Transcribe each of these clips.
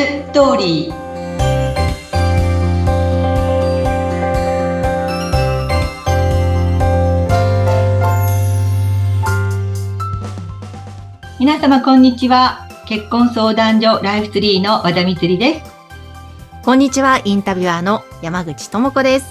ストーリー皆様こんにちは結婚相談所ライフツリーの和田光ですこんにちはインタビュアーの山口智子です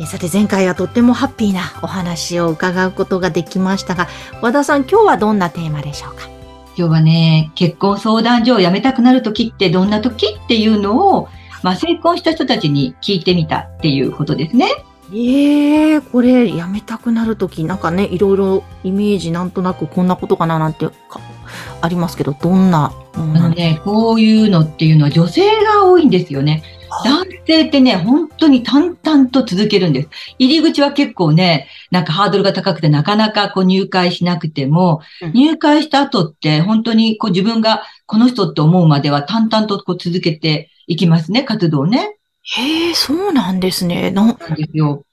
えさて前回はとってもハッピーなお話を伺うことができましたが和田さん今日はどんなテーマでしょうか今日はね、結婚相談所を辞めたくなる時ってどんな時っていうのを、まあ、成婚した人たちに聞いてみたっていうことですね。ええー、これ、辞めたくなるとき、なんかね、いろいろイメージなんとなくこんなことかななんてありますけど、どんな？あのね、こういうのっていうのは女性が多いんですよね。男性ってね、本当に淡々と続けるんです。入り口は結構ね、なんかハードルが高くてなかなかこう入会しなくても、うん、入会した後って本当にこう自分がこの人って思うまでは淡々とこう続けていきますね、活動ね。へえ、そうなんですね。ななんですよ。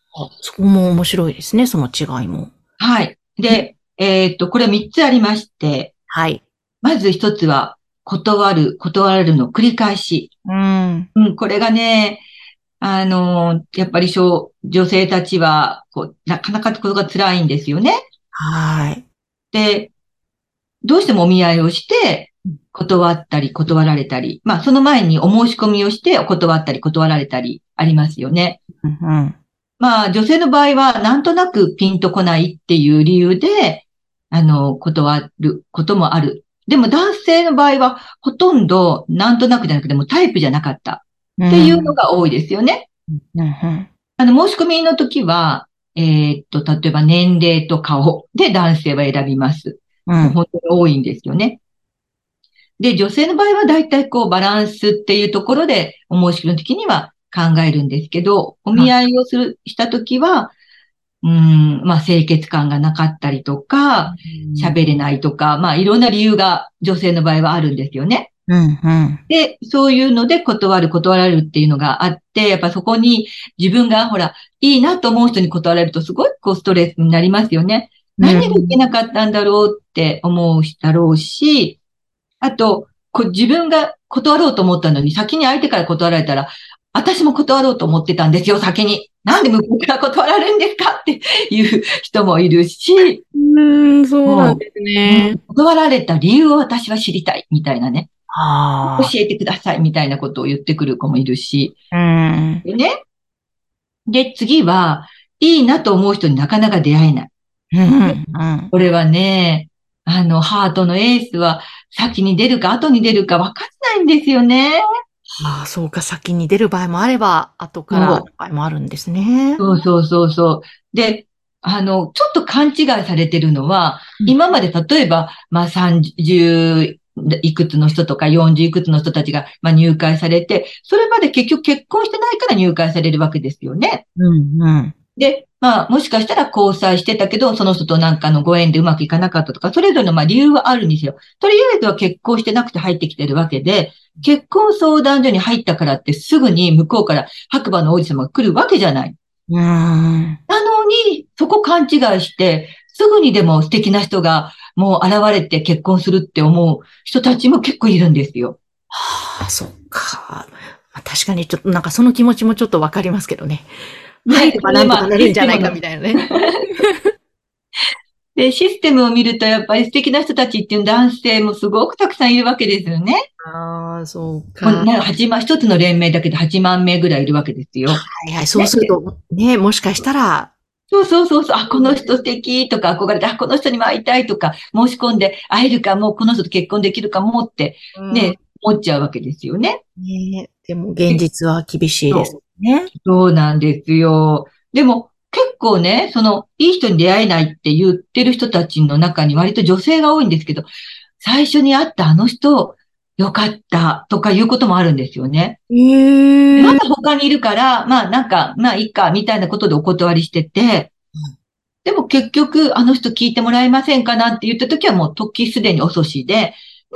そこも面白いですね、その違いも。はい。で、えー、っと、これ3つありまして。はい。まず1つは、断る、断られるの繰り返し。うん。うん、これがね、あの、やっぱり女性たちは、こう、なかなかことが辛いんですよね。はい。で、どうしてもお見合いをして、断ったり、断られたり、まあ、その前にお申し込みをして、断ったり、断られたり、ありますよね。うん、まあ、女性の場合は、なんとなくピンとこないっていう理由で、あの、断ることもあるでも男性の場合は、ほとんどなんとなくじゃなくてもタイプじゃなかったっていうのが多いですよね。うんうん、あの、申し込みの時は、えー、っと、例えば年齢と顔で男性は選びます。うん、本当に多いんですよね。で、女性の場合は大体こうバランスっていうところでお申し込みの時には考えるんですけど、お見合いをする、した時は、うん、まあ、清潔感がなかったりとか、喋れないとか、まあ、いろんな理由が女性の場合はあるんですよね。うんうん、で、そういうので断る、断られるっていうのがあって、やっぱそこに自分がほら、いいなと思う人に断られるとすごいこうストレスになりますよね。何がいけなかったんだろうって思うだろうし、あと、こ自分が断ろうと思ったのに先に相手から断られたら、私も断ろうと思ってたんですよ、先に。なんで向こうから断られるんですかっていう人もいるし。うん、そうなんですね。断られた理由を私は知りたい、みたいなね。教えてください、みたいなことを言ってくる子もいるし。うん。でね。で、次は、いいなと思う人になかなか出会えない。うん。これはね、あの、ハートのエースは先に出るか後に出るか分かんないんですよね。ああ、そうか、先に出る場合もあれば、後から場合もあるんですね。そうそうそうそう。で、あの、ちょっと勘違いされてるのは、うん、今まで例えば、まあ30いくつの人とか40いくつの人たちが、まあ、入会されて、それまで結局結婚してないから入会されるわけですよね。うんうん。で、まあ、もしかしたら交際してたけど、その人となんかのご縁でうまくいかなかったとか、それぞれのまあ理由はあるんですよ。とりあえずは結婚してなくて入ってきてるわけで、結婚相談所に入ったからってすぐに向こうから白馬の王子様が来るわけじゃない。うん。なのに、そこ勘違いして、すぐにでも素敵な人がもう現れて結婚するって思う人たちも結構いるんですよ。はあ、そっか。まあ、確かにちょっとなんかその気持ちもちょっとわかりますけどね。入ればなんとかなるんじゃないかみたいなね。で、システムを見ると、やっぱり素敵な人たちっていう男性もすごくたくさんいるわけですよね。ああ、そうか。八万、一つの連盟だけで8万名ぐらいいるわけですよ。はいはい、そうすると、ね、ねもしかしたら、そうそうそうそう、あ、この人素敵とか憧れて、あ、この人にも会いたいとか、申し込んで会えるかも、この人と結婚できるかもって、ね、うん、思っちゃうわけですよね。ねでも現実は厳しいですね。そうなんですよ。でも、結構ね、その、いい人に出会えないって言ってる人たちの中に割と女性が多いんですけど、最初に会ったあの人、よかったとかいうこともあるんですよね。えー、まだ他にいるから、まあなんか、まあいいか、みたいなことでお断りしてて、でも結局、あの人聞いてもらえませんかなって言った時はもう時すでに遅しで、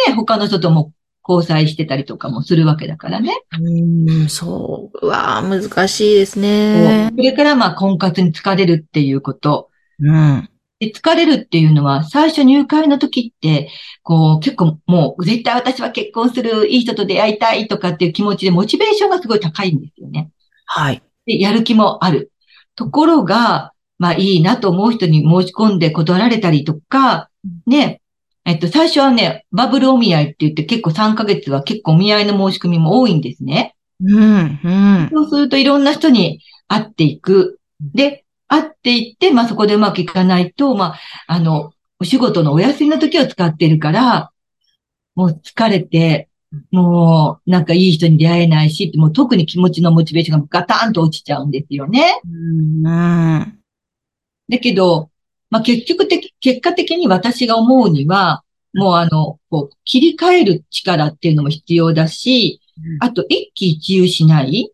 ね、他の人とも交際してたりとかもするわけだからね。うん、そう。うわ難しいですね。それからまあ婚活に疲れるっていうこと。うん。で、疲れるっていうのは、最初入会の時って、こう、結構もう、絶対私は結婚する、いい人と出会いたいとかっていう気持ちで、モチベーションがすごい高いんですよね。はい。で、やる気もある。ところが、まあいいなと思う人に申し込んで断られたりとか、ね、えっと、最初はね、バブルお見合いって言って結構3ヶ月は結構お見合いの申し込みも多いんですね。うん、うん。そうするといろんな人に会っていく。で、会っていって、まあそこでうまくいかないと、まあ、あの、お仕事のお休みの時を使ってるから、もう疲れて、もうなんかいい人に出会えないし、もう特に気持ちのモチベーションがガタンと落ちちゃうんですよね。うん、だけど、まあ結局的、結果的に私が思うには、もうあの、こう、切り替える力っていうのも必要だし、あと一喜一憂しない。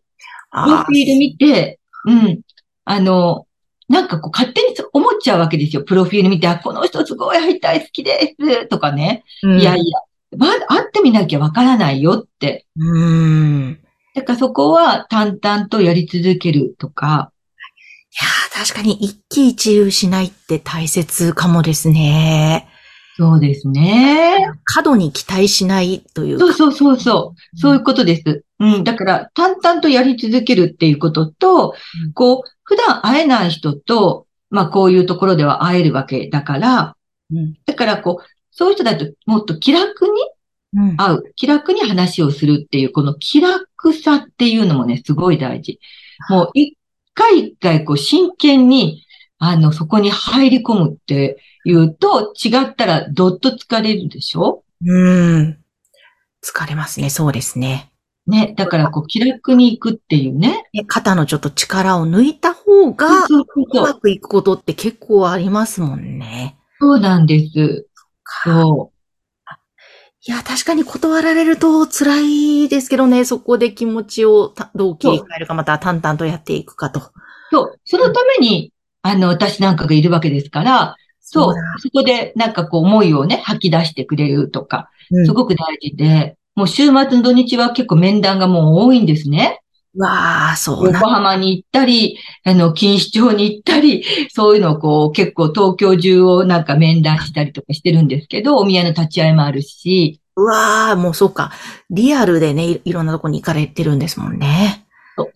プロフィール見て、うん。あの、なんかこう勝手に思っちゃうわけですよ。プロフィール見て、あ、この人すごい会いたい好きです。とかね。うん、いやいや、まだ会ってみなきゃわからないよって。うん。だからそこは淡々とやり続けるとか。いや確かに一喜一憂しないって大切かもですね。そうですね。過度に期待しないというそうそうそうそう。そういうことです。うん。だから、淡々とやり続けるっていうことと、うん、こう、普段会えない人と、まあ、こういうところでは会えるわけだから、うん、だから、こう、そういう人だともっと気楽に会う、うん、気楽に話をするっていう、この気楽さっていうのもね、すごい大事。もう、一回一回、こう、真剣に、あの、そこに入り込むっていうと、違ったらどっと疲れるでしょ？うん。疲れますね、そうですね。ね。だからこう気楽に行くっていうね。肩のちょっと力を抜いた方が、うまくいくことって結構ありますもんね。そうなんです。そう。いや、確かに断られると辛いですけどね、そこで気持ちをどう切り替えるか、また淡々とやっていくかと。そう。そのために、あの、私なんかがいるわけですから、そう。そこでなんかこう思いをね、吐き出してくれるとか、すごく大事で、もう週末の土日は結構面談がもう多いんですね。わあ、そう横浜に行ったり、あの、錦糸町に行ったり、そういうのをこう、結構東京中をなんか面談したりとかしてるんですけど、お宮の立ち会いもあるし。うわあ、もうそうか。リアルでねい、ろんなとこに行かれてるんですもんね。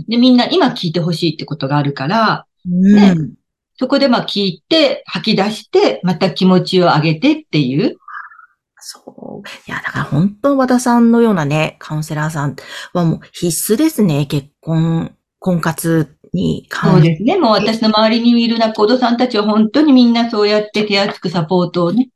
で、みんな今聞いてほしいってことがあるから、うん、ね、そこでまあ聞いて、吐き出して、また気持ちを上げてっていう。いや、だから本当和田さんのようなね、カウンセラーさんはもう必須ですね。結婚、婚活に関そうですね。もう私の周りにいる仲人さんたちは本当にみんなそうやって手厚くサポートをね、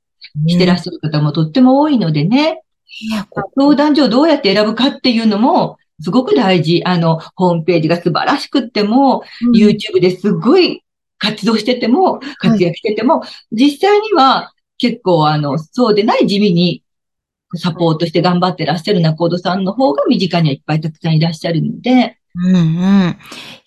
してらっしゃる方もとっても多いのでね。いや、相談所をどうやって選ぶかっていうのも、すごく大事。あの、ホームページが素晴らしくっても、うん、YouTube ですごい活動してても、活躍してても、はい、実際には結構あの、そうでない地味にサポートして頑張ってらっしゃる仲人さんの方が身近にはいっぱいたくさんいらっしゃるので。うんうん。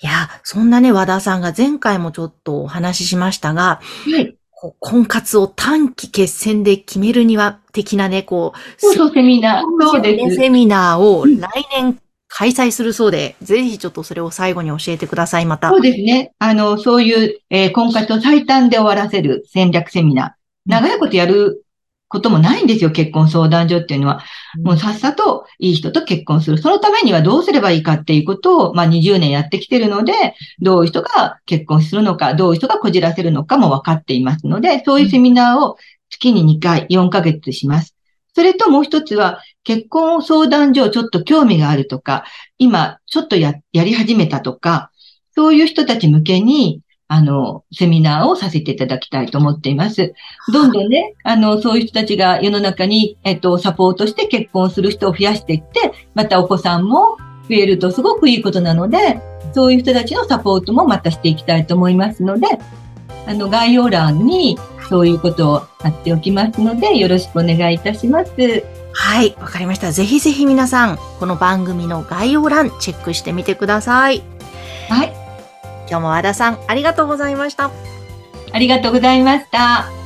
いや、そんなね、和田さんが前回もちょっとお話ししましたが、はい。婚活を短期決戦で決めるには、的なね、こう、そうそう、セミナー。そうです。セミナーを来年開催するそうで、ぜひちょっとそれを最後に教えてください、また。そうですね。あの、そういう、えー、婚活を最短で終わらせる戦略セミナー。長いことやることもないんですよ、結婚相談所っていうのは。もうさっさといい人と結婚する。そのためにはどうすればいいかっていうことを、まあ20年やってきてるので、どういう人が結婚するのか、どういう人がこじらせるのかも分かっていますので、そういうセミナーを月に2回、4ヶ月します。それともう一つは、結婚相談所ちょっと興味があるとか、今ちょっとや、やり始めたとか、そういう人たち向けに、あの、セミナーをさせていただきたいと思っています。どんどんね、あの、そういう人たちが世の中に、えっと、サポートして結婚する人を増やしていって、またお子さんも増えるとすごくいいことなので、そういう人たちのサポートもまたしていきたいと思いますので、あの、概要欄にそういうことを貼っておきますので、よろしくお願いいたします。はい、わかりました。ぜひぜひ皆さん、この番組の概要欄チェックしてみてください。はい。今日も和田さん、ありがとうございました。ありがとうございました。